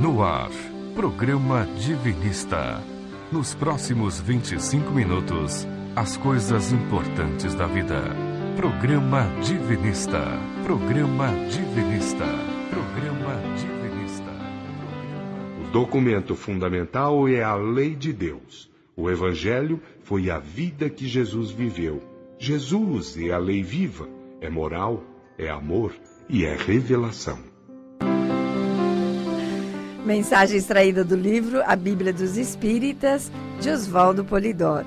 No ar, programa Divinista. Nos próximos 25 minutos, as coisas importantes da vida. Programa Divinista. Programa Divinista. Programa Divinista. O documento fundamental é a lei de Deus. O Evangelho foi a vida que Jesus viveu. Jesus é a lei viva, é moral, é amor e é revelação. Mensagem extraída do livro A Bíblia dos Espíritas, de Oswaldo Polidoro.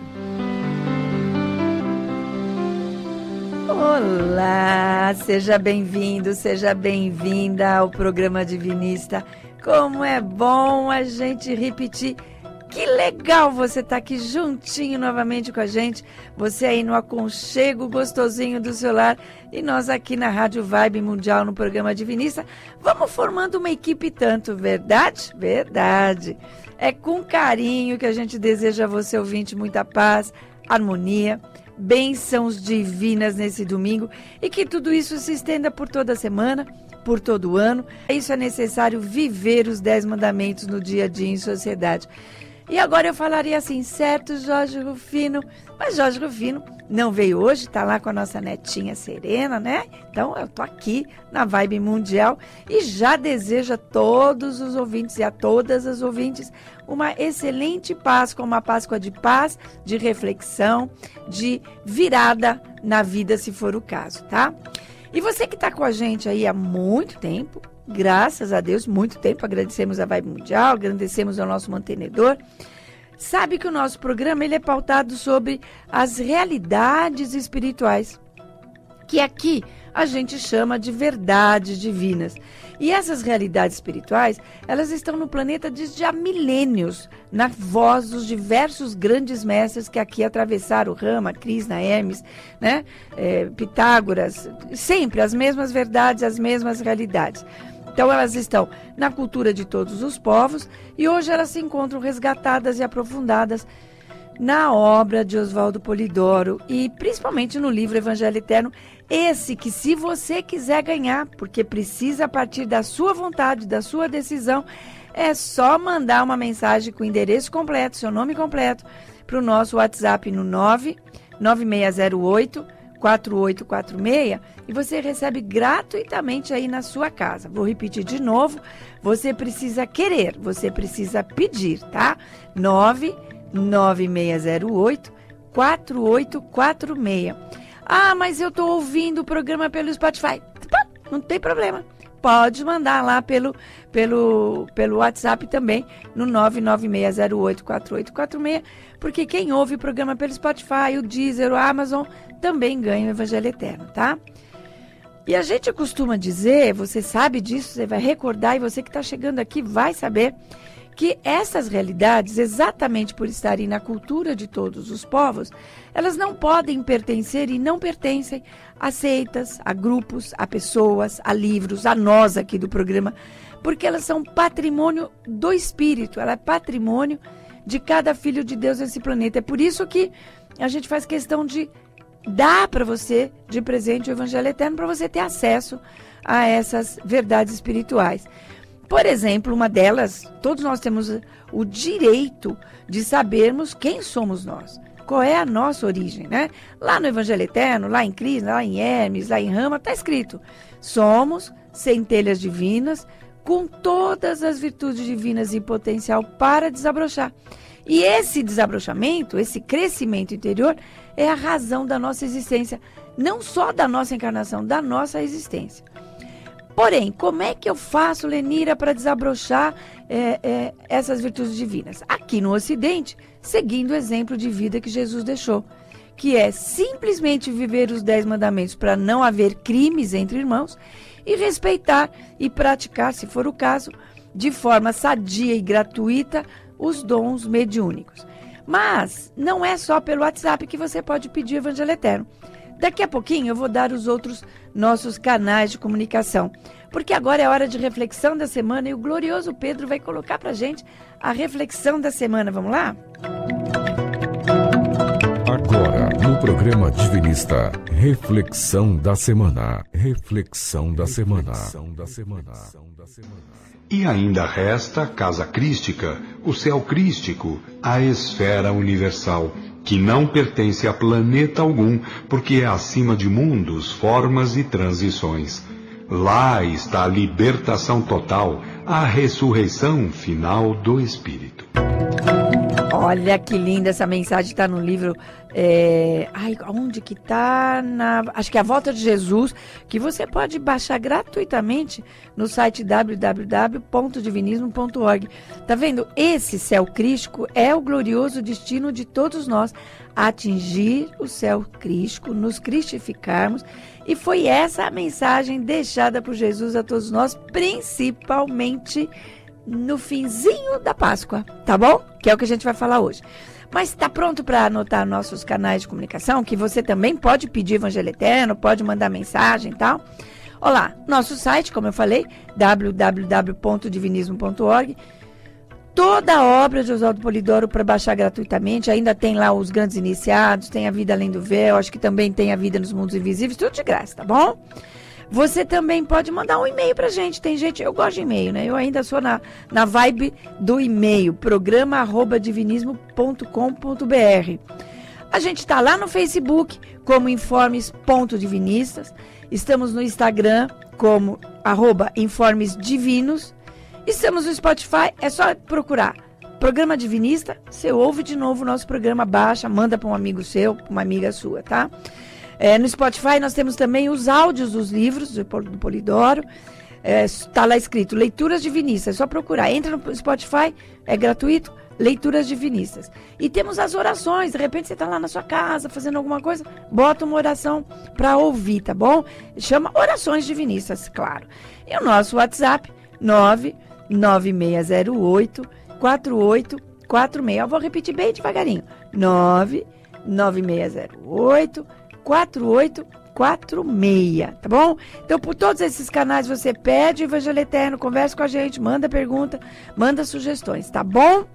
Olá, seja bem-vindo, seja bem-vinda ao programa Divinista. Como é bom a gente repetir que legal você estar tá aqui juntinho novamente com a gente. Você aí no aconchego gostosinho do seu lar e nós aqui na Rádio Vibe Mundial no programa Divinista. Vamos formando uma equipe tanto, verdade? Verdade. É com carinho que a gente deseja a você ouvinte muita paz, harmonia, bênçãos divinas nesse domingo e que tudo isso se estenda por toda a semana por todo ano. Isso é necessário viver os dez mandamentos no dia a dia em sociedade. E agora eu falaria assim, certo, Jorge Rufino. Mas Jorge Rufino não veio hoje, está lá com a nossa netinha Serena, né? Então eu tô aqui na Vibe Mundial e já desejo a todos os ouvintes e a todas as ouvintes uma excelente Páscoa, uma Páscoa de paz, de reflexão, de virada na vida, se for o caso, tá? E você que está com a gente aí há muito tempo, graças a Deus, muito tempo. Agradecemos a Vibe Mundial, agradecemos ao nosso mantenedor. Sabe que o nosso programa ele é pautado sobre as realidades espirituais, que aqui a gente chama de verdades divinas. E essas realidades espirituais, elas estão no planeta desde há milênios, na voz dos diversos grandes mestres que aqui atravessaram Rama, Krishna, Hermes, né? É, Pitágoras, sempre as mesmas verdades, as mesmas realidades. Então elas estão na cultura de todos os povos e hoje elas se encontram resgatadas e aprofundadas na obra de Oswaldo Polidoro e principalmente no livro Evangelho Eterno, esse que se você quiser ganhar, porque precisa partir da sua vontade, da sua decisão, é só mandar uma mensagem com o endereço completo, seu nome completo, para o nosso WhatsApp no 99608 4846 e você recebe gratuitamente aí na sua casa. Vou repetir de novo, você precisa querer, você precisa pedir, tá? 99608 4846. Ah, mas eu tô ouvindo o programa pelo Spotify. Não tem problema. Pode mandar lá pelo, pelo, pelo WhatsApp também, no 996084846, porque quem ouve o programa pelo Spotify, o Deezer, o Amazon, também ganha o Evangelho Eterno, tá? E a gente costuma dizer, você sabe disso, você vai recordar, e você que está chegando aqui vai saber, que essas realidades, exatamente por estarem na cultura de todos os povos, elas não podem pertencer e não pertencem a seitas, a grupos, a pessoas, a livros, a nós aqui do programa, porque elas são patrimônio do Espírito, ela é patrimônio de cada filho de Deus nesse planeta. É por isso que a gente faz questão de dá para você de presente o Evangelho Eterno para você ter acesso a essas verdades espirituais. Por exemplo, uma delas, todos nós temos o direito de sabermos quem somos nós. Qual é a nossa origem, né? Lá no Evangelho Eterno, lá em Cristo, lá em Hermes, lá em Rama, está escrito: somos centelhas divinas com todas as virtudes divinas e potencial para desabrochar. E esse desabrochamento, esse crescimento interior, é a razão da nossa existência, não só da nossa encarnação, da nossa existência. Porém, como é que eu faço, Lenira, para desabrochar é, é, essas virtudes divinas? Aqui no Ocidente, seguindo o exemplo de vida que Jesus deixou, que é simplesmente viver os dez mandamentos para não haver crimes entre irmãos e respeitar e praticar, se for o caso, de forma sadia e gratuita, os dons mediúnicos. Mas não é só pelo WhatsApp que você pode pedir o Evangelho Eterno. Daqui a pouquinho eu vou dar os outros nossos canais de comunicação, porque agora é hora de reflexão da semana e o glorioso Pedro vai colocar para gente a reflexão da semana. Vamos lá? Agora, no programa Divinista. Reflexão da semana. Reflexão da semana. E ainda resta a casa crística, o céu crístico, a esfera universal, que não pertence a planeta algum, porque é acima de mundos, formas e transições. Lá está a libertação total, a ressurreição final do espírito. Olha que linda essa mensagem, está no livro. É... Ai, onde que tá? Na... Acho que é a Volta de Jesus, que você pode baixar gratuitamente no site www.divinismo.org. Tá vendo? Esse céu crístico é o glorioso destino de todos nós, atingir o céu crístico, nos cristificarmos. E foi essa a mensagem deixada por Jesus a todos nós, principalmente no finzinho da Páscoa, tá bom? Que é o que a gente vai falar hoje. Mas está pronto para anotar nossos canais de comunicação, que você também pode pedir Evangelho Eterno, pode mandar mensagem e tal. Olá, nosso site, como eu falei, www.divinismo.org. Toda a obra de Oswaldo Polidoro para baixar gratuitamente. Ainda tem lá os grandes iniciados, tem a vida além do véu, acho que também tem a vida nos mundos invisíveis, tudo de graça, tá bom? Você também pode mandar um e-mail pra gente. Tem gente, eu gosto de e-mail, né? Eu ainda sou na, na vibe do e-mail, programa@divinismo.com.br. A gente está lá no Facebook como informes.divinistas. Estamos no Instagram como arroba informes divinos. Estamos no Spotify, é só procurar. Programa Divinista, você ouve de novo o nosso programa, baixa, manda para um amigo seu, uma amiga sua, tá? É, no Spotify nós temos também os áudios dos livros do, do Polidoro. Está é, lá escrito Leituras Divinistas. É só procurar. Entra no Spotify, é gratuito. Leituras Divinistas. E temos as orações. De repente você está lá na sua casa fazendo alguma coisa, bota uma oração para ouvir, tá bom? Chama Orações Divinistas, claro. E o nosso WhatsApp, 99608 4846. Eu vou repetir bem devagarinho. 99608 4846, tá bom? Então, por todos esses canais, você pede o Evangelho Eterno, conversa com a gente, manda pergunta, manda sugestões, tá bom?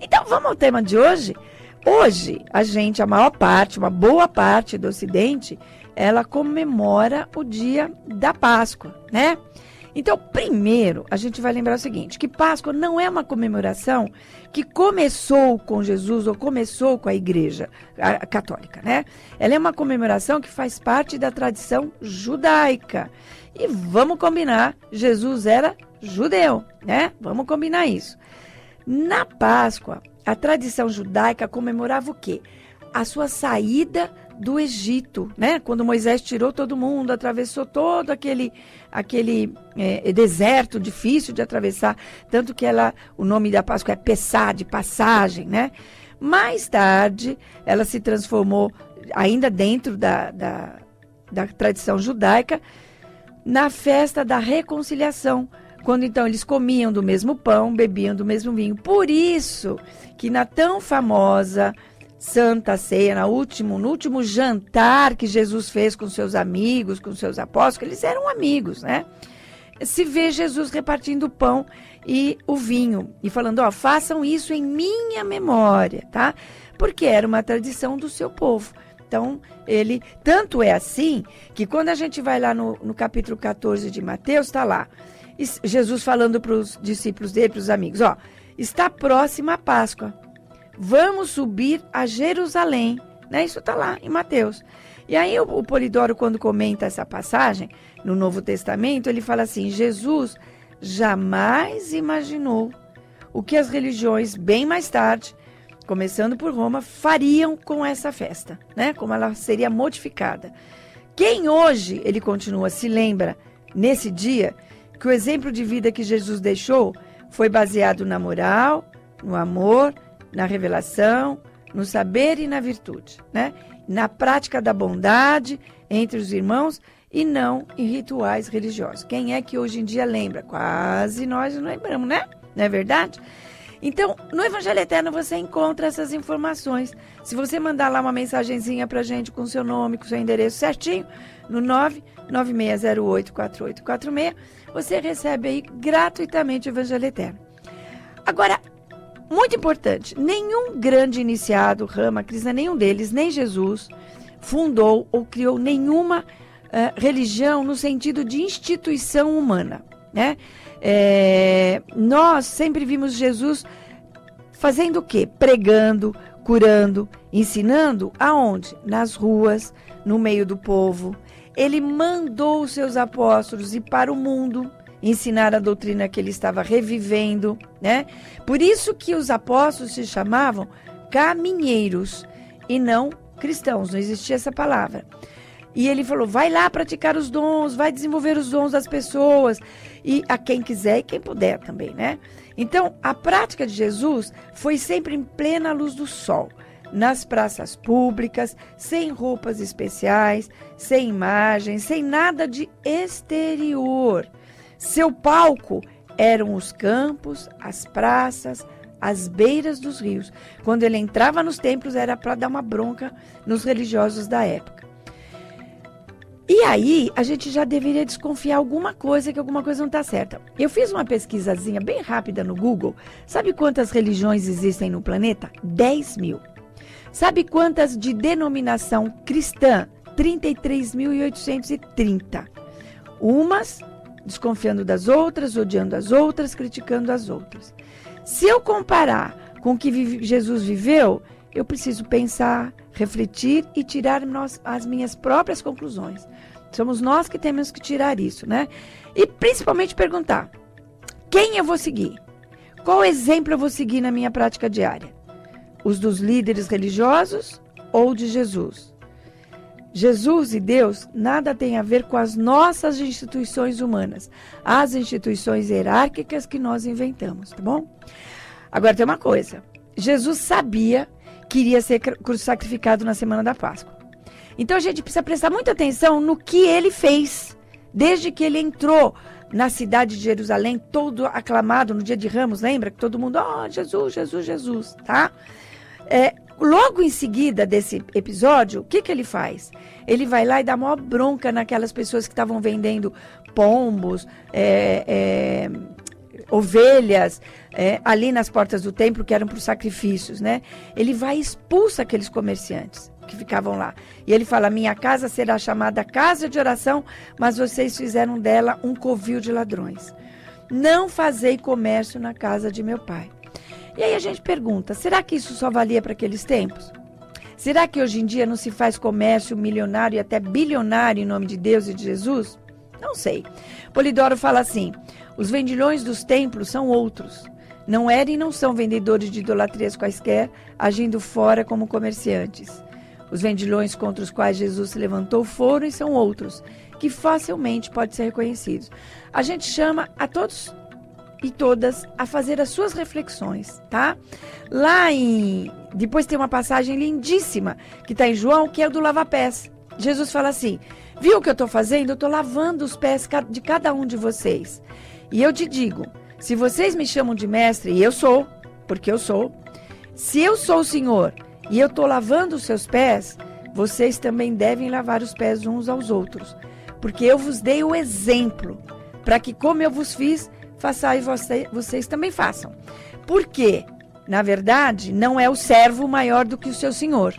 Então, vamos ao tema de hoje? Hoje, a gente, a maior parte, uma boa parte do Ocidente, ela comemora o dia da Páscoa, né? Então, primeiro, a gente vai lembrar o seguinte: que Páscoa não é uma comemoração que começou com Jesus ou começou com a Igreja Católica, né? Ela é uma comemoração que faz parte da tradição judaica. E vamos combinar, Jesus era judeu, né? Vamos combinar isso. Na Páscoa, a tradição judaica comemorava o quê? A sua saída do Egito, né? Quando Moisés tirou todo mundo, atravessou todo aquele aquele é, deserto difícil de atravessar, tanto que ela, o nome da Páscoa é Pessá, de passagem, né? Mais tarde, ela se transformou, ainda dentro da, da, da tradição judaica, na festa da reconciliação, quando então eles comiam do mesmo pão, bebiam do mesmo vinho. Por isso que na tão famosa Santa Ceia, no último, no último jantar que Jesus fez com seus amigos, com seus apóstolos, eles eram amigos, né? Se vê Jesus repartindo o pão e o vinho e falando, ó, façam isso em minha memória, tá? Porque era uma tradição do seu povo. Então, ele, tanto é assim, que quando a gente vai lá no, no capítulo 14 de Mateus, está lá, Jesus falando para os discípulos dele, para os amigos, ó, está próxima a Páscoa vamos subir a Jerusalém. Né? Isso está lá em Mateus. E aí o, o Polidoro, quando comenta essa passagem no Novo Testamento, ele fala assim: Jesus jamais imaginou o que as religiões, bem mais tarde, começando por Roma, fariam com essa festa, né? Como ela seria modificada. Quem hoje, ele continua, se lembra, nesse dia, que o exemplo de vida que Jesus deixou foi baseado na moral, no amor, na revelação, no saber e na virtude, né? Na prática da bondade entre os irmãos e não em rituais religiosos. Quem é que hoje em dia lembra? Quase nós não lembramos, né? Não é verdade? Então, no Evangelho Eterno você encontra essas informações. Se você mandar lá uma mensagenzinha pra gente com seu nome, com seu endereço certinho, no 996084846, você recebe aí gratuitamente o Evangelho Eterno. Agora, muito importante, nenhum grande iniciado, Rama, Krishna, nenhum deles, nem Jesus, fundou ou criou nenhuma uh, religião no sentido de instituição humana. Né? É, nós sempre vimos Jesus fazendo o quê? Pregando, curando, ensinando aonde? Nas ruas, no meio do povo. Ele mandou os seus apóstolos ir para o mundo ensinar a doutrina que ele estava revivendo, né? Por isso que os apóstolos se chamavam caminheiros e não cristãos, não existia essa palavra. E ele falou: vai lá praticar os dons, vai desenvolver os dons das pessoas. E a quem quiser e quem puder também, né? Então, a prática de Jesus foi sempre em plena luz do sol, nas praças públicas, sem roupas especiais, sem imagens, sem nada de exterior. Seu palco eram os campos, as praças, as beiras dos rios. Quando ele entrava nos templos era para dar uma bronca nos religiosos da época. E aí, a gente já deveria desconfiar alguma coisa, que alguma coisa não está certa. Eu fiz uma pesquisazinha bem rápida no Google. Sabe quantas religiões existem no planeta? 10 mil. Sabe quantas de denominação cristã? 33.830. Umas desconfiando das outras, odiando as outras, criticando as outras. Se eu comparar com o que Jesus viveu, eu preciso pensar, refletir e tirar as minhas próprias conclusões. Somos nós que temos que tirar isso, né? E principalmente perguntar: quem eu vou seguir? Qual exemplo eu vou seguir na minha prática diária? Os dos líderes religiosos ou de Jesus? Jesus e Deus nada tem a ver com as nossas instituições humanas, as instituições hierárquicas que nós inventamos, tá bom? Agora tem uma coisa: Jesus sabia que iria ser sacrificado na semana da Páscoa. Então a gente precisa prestar muita atenção no que ele fez, desde que ele entrou na cidade de Jerusalém, todo aclamado no dia de Ramos, lembra? Que todo mundo, ó, oh, Jesus, Jesus, Jesus, tá? É, Logo em seguida desse episódio, o que, que ele faz? Ele vai lá e dá maior bronca naquelas pessoas que estavam vendendo pombos, é, é, ovelhas, é, ali nas portas do templo, que eram para os sacrifícios, né? Ele vai e expulsa aqueles comerciantes que ficavam lá. E ele fala: Minha casa será chamada casa de oração, mas vocês fizeram dela um covil de ladrões. Não fazei comércio na casa de meu pai. E aí a gente pergunta: será que isso só valia para aqueles tempos? Será que hoje em dia não se faz comércio milionário e até bilionário em nome de Deus e de Jesus? Não sei. Polidoro fala assim: os vendilhões dos templos são outros. Não eram e não são vendedores de idolatrias quaisquer, agindo fora como comerciantes. Os vendilhões contra os quais Jesus se levantou foram e são outros, que facilmente podem ser reconhecidos. A gente chama a todos e todas a fazer as suas reflexões, tá? Lá em. Depois tem uma passagem lindíssima que está em João, que é do lava-pés. Jesus fala assim: Viu o que eu estou fazendo? Eu estou lavando os pés de cada um de vocês. E eu te digo: se vocês me chamam de mestre, e eu sou, porque eu sou, se eu sou o Senhor e eu estou lavando os seus pés, vocês também devem lavar os pés uns aos outros. Porque eu vos dei o exemplo, para que, como eu vos fiz, façais você, vocês também façam. Porque, na verdade, não é o servo maior do que o seu senhor,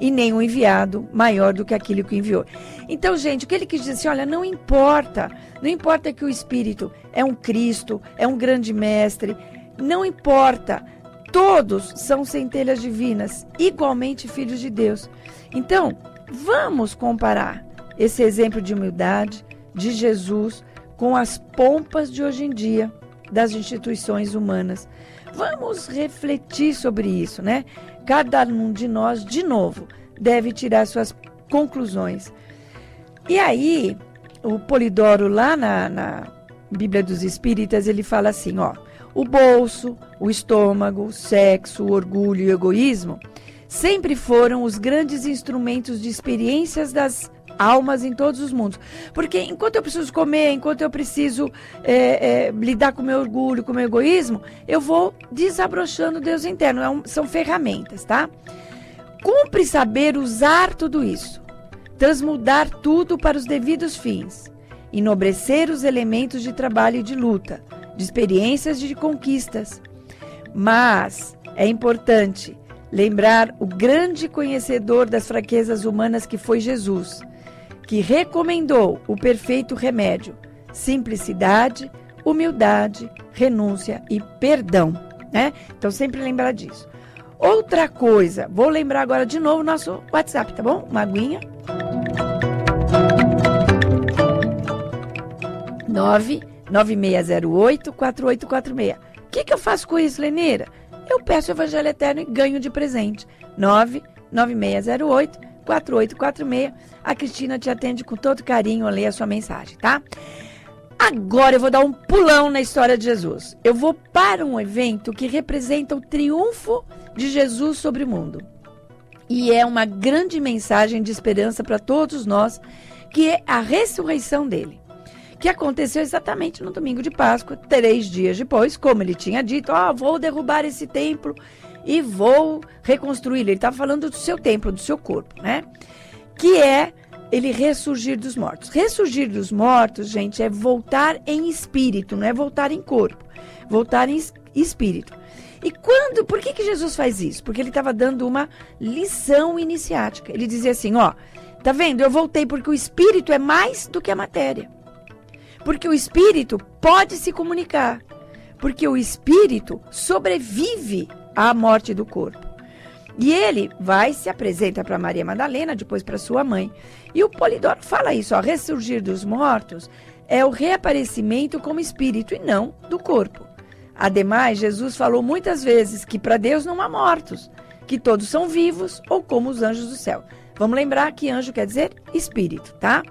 e nem o enviado maior do que aquele que enviou. Então, gente, o que ele quis dizer assim, olha, não importa, não importa que o Espírito é um Cristo, é um grande mestre, não importa, todos são centelhas divinas, igualmente filhos de Deus. Então, vamos comparar esse exemplo de humildade de Jesus com as pompas de hoje em dia das instituições humanas. Vamos refletir sobre isso, né? Cada um de nós, de novo, deve tirar suas conclusões. E aí, o Polidoro, lá na, na Bíblia dos Espíritas, ele fala assim: ó, o bolso, o estômago, o sexo, o orgulho e o egoísmo sempre foram os grandes instrumentos de experiências das almas em todos os mundos. Porque enquanto eu preciso comer, enquanto eu preciso é, é, lidar com o meu orgulho, com o meu egoísmo, eu vou desabrochando Deus interno. É um, são ferramentas, tá? Cumpre saber usar tudo isso, transmudar tudo para os devidos fins, enobrecer os elementos de trabalho e de luta, de experiências e de conquistas. Mas é importante lembrar o grande conhecedor das fraquezas humanas que foi Jesus, que recomendou o perfeito remédio: simplicidade, humildade, renúncia e perdão. Né? Então, sempre lembrar disso. Outra coisa, vou lembrar agora de novo nosso WhatsApp, tá bom? Uma aguinha. 99608 4846. O que, que eu faço com isso, Lenira? Eu peço o Evangelho Eterno e ganho de presente. 99608 4846. A Cristina te atende com todo carinho ler a sua mensagem, tá? Agora eu vou dar um pulão na história de Jesus. Eu vou para um evento que representa o triunfo de Jesus sobre o mundo. E é uma grande mensagem de esperança para todos nós, que é a ressurreição dele. Que aconteceu exatamente no domingo de Páscoa, três dias depois, como ele tinha dito: Ó, oh, vou derrubar esse templo e vou reconstruí-lo. Ele estava falando do seu templo, do seu corpo, né? Que é ele ressurgir dos mortos. Ressurgir dos mortos, gente, é voltar em espírito, não é voltar em corpo. Voltar em espírito. E quando, por que, que Jesus faz isso? Porque ele estava dando uma lição iniciática. Ele dizia assim: ó, tá vendo? Eu voltei porque o espírito é mais do que a matéria. Porque o espírito pode se comunicar. Porque o espírito sobrevive à morte do corpo. E ele vai se apresenta para Maria Madalena, depois para sua mãe. E o Polidoro fala isso, ó, ressurgir dos mortos é o reaparecimento como espírito e não do corpo. Ademais, Jesus falou muitas vezes que para Deus não há mortos, que todos são vivos ou como os anjos do céu. Vamos lembrar que anjo quer dizer espírito, tá?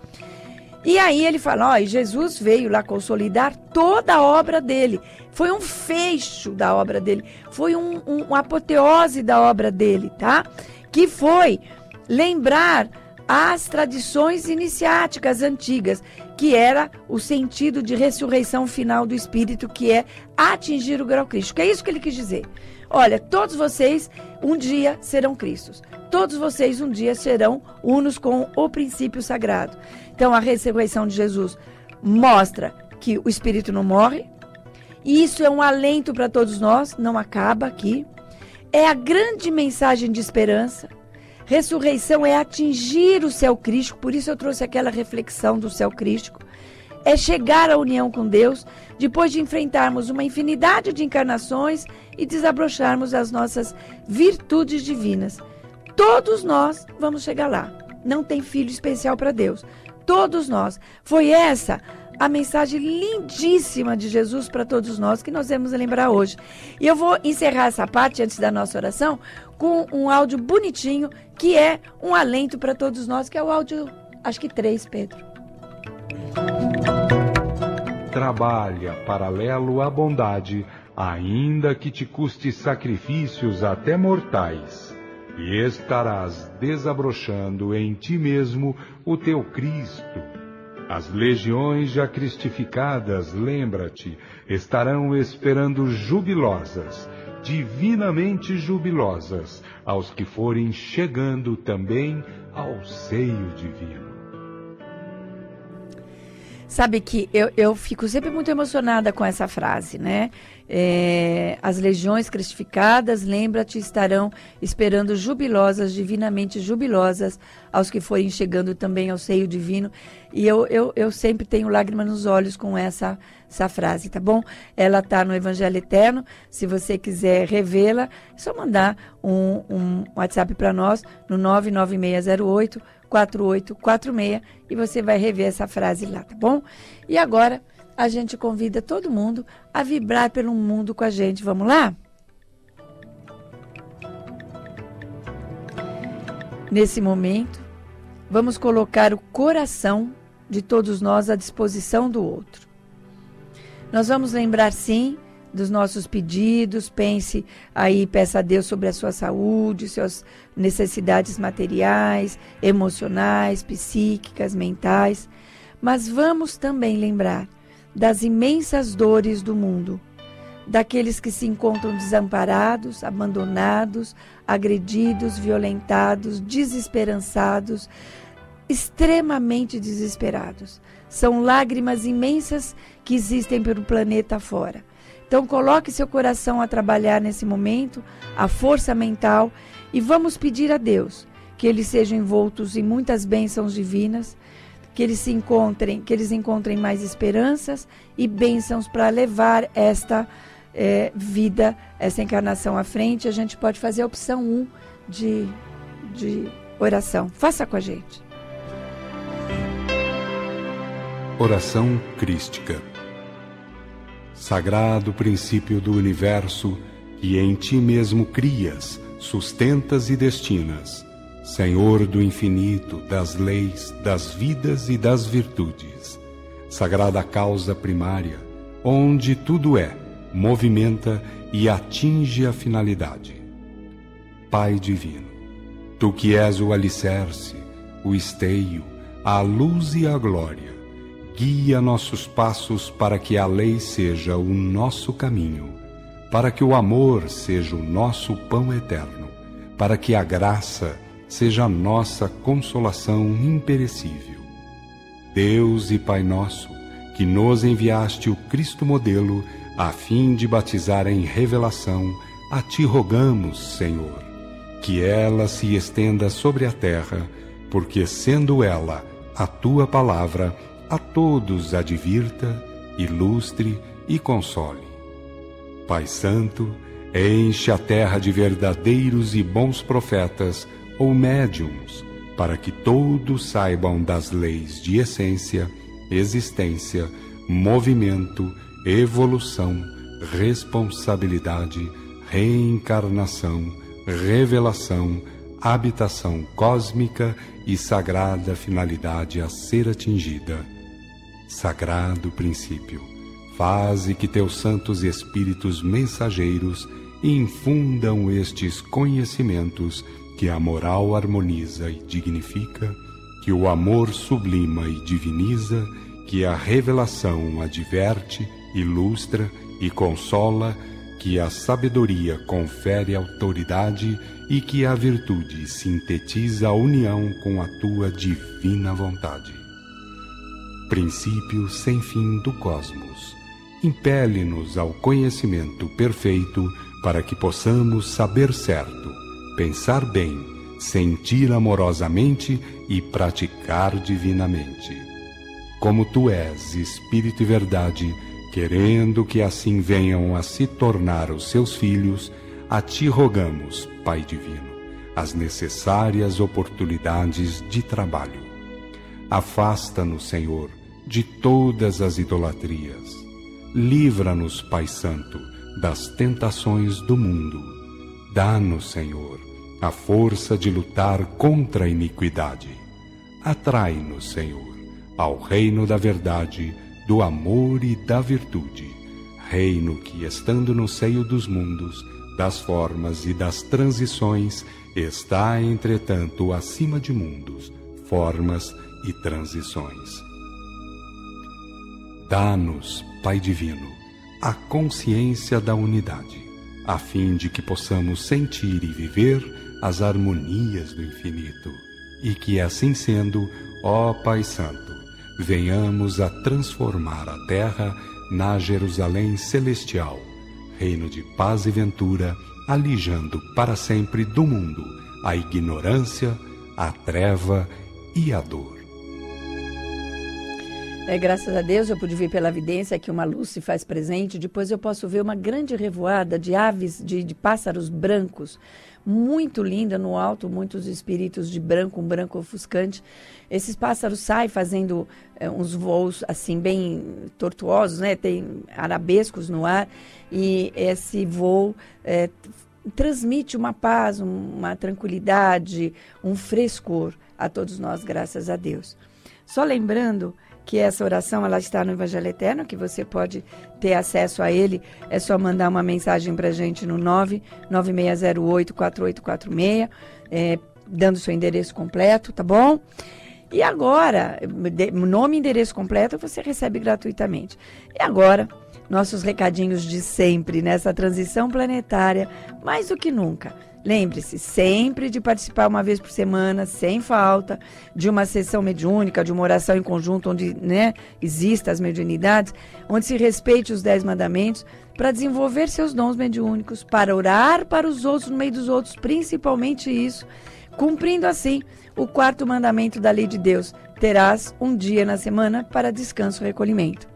E aí ele fala, ó, e Jesus veio lá consolidar toda a obra dele. Foi um fecho da obra dele, foi um, um, uma apoteose da obra dele, tá? Que foi lembrar as tradições iniciáticas antigas, que era o sentido de ressurreição final do espírito, que é atingir o grau crístico. É isso que ele quis dizer. Olha, todos vocês um dia serão Cristos. Todos vocês um dia serão unos com o princípio sagrado. Então, a ressurreição de Jesus mostra que o espírito não morre. E isso é um alento para todos nós, não acaba aqui. É a grande mensagem de esperança. Ressurreição é atingir o céu crístico, por isso eu trouxe aquela reflexão do céu crístico. É chegar à união com Deus depois de enfrentarmos uma infinidade de encarnações e desabrocharmos as nossas virtudes divinas. Todos nós vamos chegar lá. Não tem filho especial para Deus. Todos nós. Foi essa a mensagem lindíssima de Jesus para todos nós que nós vamos lembrar hoje. E eu vou encerrar essa parte antes da nossa oração com um áudio bonitinho que é um alento para todos nós, que é o áudio, acho que três, Pedro. Trabalha paralelo à bondade, ainda que te custe sacrifícios até mortais, e estarás desabrochando em ti mesmo o teu Cristo. As legiões já cristificadas, lembra-te, estarão esperando jubilosas divinamente jubilosas aos que forem chegando também ao seio divino. Sabe que eu, eu fico sempre muito emocionada com essa frase, né? É, as legiões cristificadas, lembra-te, estarão esperando jubilosas, divinamente jubilosas, aos que forem chegando também ao seio divino. E eu, eu, eu sempre tenho lágrimas nos olhos com essa, essa frase, tá bom? Ela está no Evangelho Eterno. Se você quiser revê-la, é só mandar um, um WhatsApp para nós no 99608 4846 e você vai rever essa frase lá, tá bom? E agora a gente convida todo mundo a vibrar pelo mundo com a gente. Vamos lá? Nesse momento, vamos colocar o coração de todos nós à disposição do outro. Nós vamos lembrar, sim, dos nossos pedidos, pense aí, peça a Deus sobre a sua saúde, suas necessidades materiais, emocionais, psíquicas, mentais, mas vamos também lembrar das imensas dores do mundo, daqueles que se encontram desamparados, abandonados, agredidos, violentados, desesperançados, extremamente desesperados. São lágrimas imensas que existem pelo planeta fora Então coloque seu coração a trabalhar nesse momento, a força mental e vamos pedir a Deus que eles sejam envoltos em muitas bênçãos divinas, que eles se encontrem, que eles encontrem mais esperanças e bênçãos para levar esta é, vida, essa encarnação à frente. A gente pode fazer a opção 1 de, de oração. Faça com a gente. Oração crística. Sagrado princípio do universo, que em ti mesmo crias, sustentas e destinas, Senhor do infinito, das leis, das vidas e das virtudes, sagrada causa primária, onde tudo é, movimenta e atinge a finalidade. Pai divino, tu que és o alicerce, o esteio, a luz e a glória, guia nossos passos para que a lei seja o nosso caminho, para que o amor seja o nosso pão eterno, para que a graça seja a nossa consolação imperecível. Deus e Pai nosso, que nos enviaste o Cristo modelo, a fim de batizar em revelação, a ti rogamos, Senhor, que ela se estenda sobre a terra, porque sendo ela a tua palavra, a todos advirta, ilustre e console. Pai Santo, enche a terra de verdadeiros e bons profetas, ou médiums, para que todos saibam das leis de essência, existência, movimento, evolução, responsabilidade, reencarnação, revelação, habitação cósmica e sagrada finalidade a ser atingida. Sagrado princípio, faze que teus santos espíritos mensageiros infundam estes conhecimentos que a moral harmoniza e dignifica, que o amor sublima e diviniza, que a revelação adverte, ilustra e consola, que a sabedoria confere autoridade e que a virtude sintetiza a união com a tua divina vontade. Princípio sem fim do cosmos, impele-nos ao conhecimento perfeito para que possamos saber certo pensar bem, sentir amorosamente e praticar divinamente. Como tu és Espírito e Verdade, querendo que assim venham a se tornar os seus filhos, a ti rogamos, Pai Divino, as necessárias oportunidades de trabalho. Afasta-nos, Senhor, de todas as idolatrias. Livra-nos, Pai Santo, das tentações do mundo. Dá-nos, Senhor, a força de lutar contra a iniquidade. Atrai-nos, Senhor, ao reino da verdade, do amor e da virtude, reino que, estando no seio dos mundos, das formas e das transições, está, entretanto, acima de mundos, formas e transições. Dá-nos, Pai Divino, a consciência da unidade, a fim de que possamos sentir e viver as harmonias do infinito, e que assim sendo, ó Pai Santo, venhamos a transformar a terra na Jerusalém celestial, reino de paz e ventura, alijando para sempre do mundo a ignorância, a treva e a dor. É, graças a Deus eu pude ver pela evidência que uma luz se faz presente. Depois eu posso ver uma grande revoada de aves, de, de pássaros brancos muito linda no alto, muitos espíritos de branco, um branco ofuscante. Esses pássaros saem fazendo é, uns voos assim bem tortuosos, né? Tem arabescos no ar e esse voo é, transmite uma paz, uma tranquilidade, um frescor a todos nós, graças a Deus. Só lembrando que essa oração ela está no Evangelho Eterno, que você pode ter acesso a ele. É só mandar uma mensagem para gente no 996084846, é, dando seu endereço completo, tá bom? E agora, nome e endereço completo você recebe gratuitamente. E agora, nossos recadinhos de sempre nessa transição planetária, mais do que nunca Lembre-se sempre de participar uma vez por semana, sem falta, de uma sessão mediúnica, de uma oração em conjunto onde né, existam as mediunidades, onde se respeite os dez mandamentos, para desenvolver seus dons mediúnicos, para orar para os outros no meio dos outros, principalmente isso, cumprindo assim o quarto mandamento da lei de Deus: terás um dia na semana para descanso e recolhimento.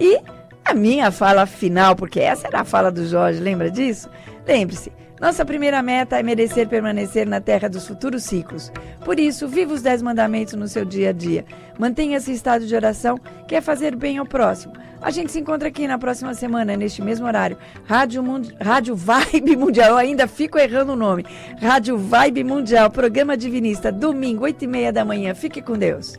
E a minha fala final, porque essa era a fala do Jorge, lembra disso? Lembre-se, nossa primeira meta é merecer permanecer na terra dos futuros ciclos. Por isso, viva os dez mandamentos no seu dia a dia. Mantenha-se em estado de oração, que é fazer bem ao próximo. A gente se encontra aqui na próxima semana, neste mesmo horário. Rádio. Rádio Vibe Mundial, eu ainda fico errando o nome. Rádio Vibe Mundial, programa divinista, domingo, oito e meia da manhã. Fique com Deus.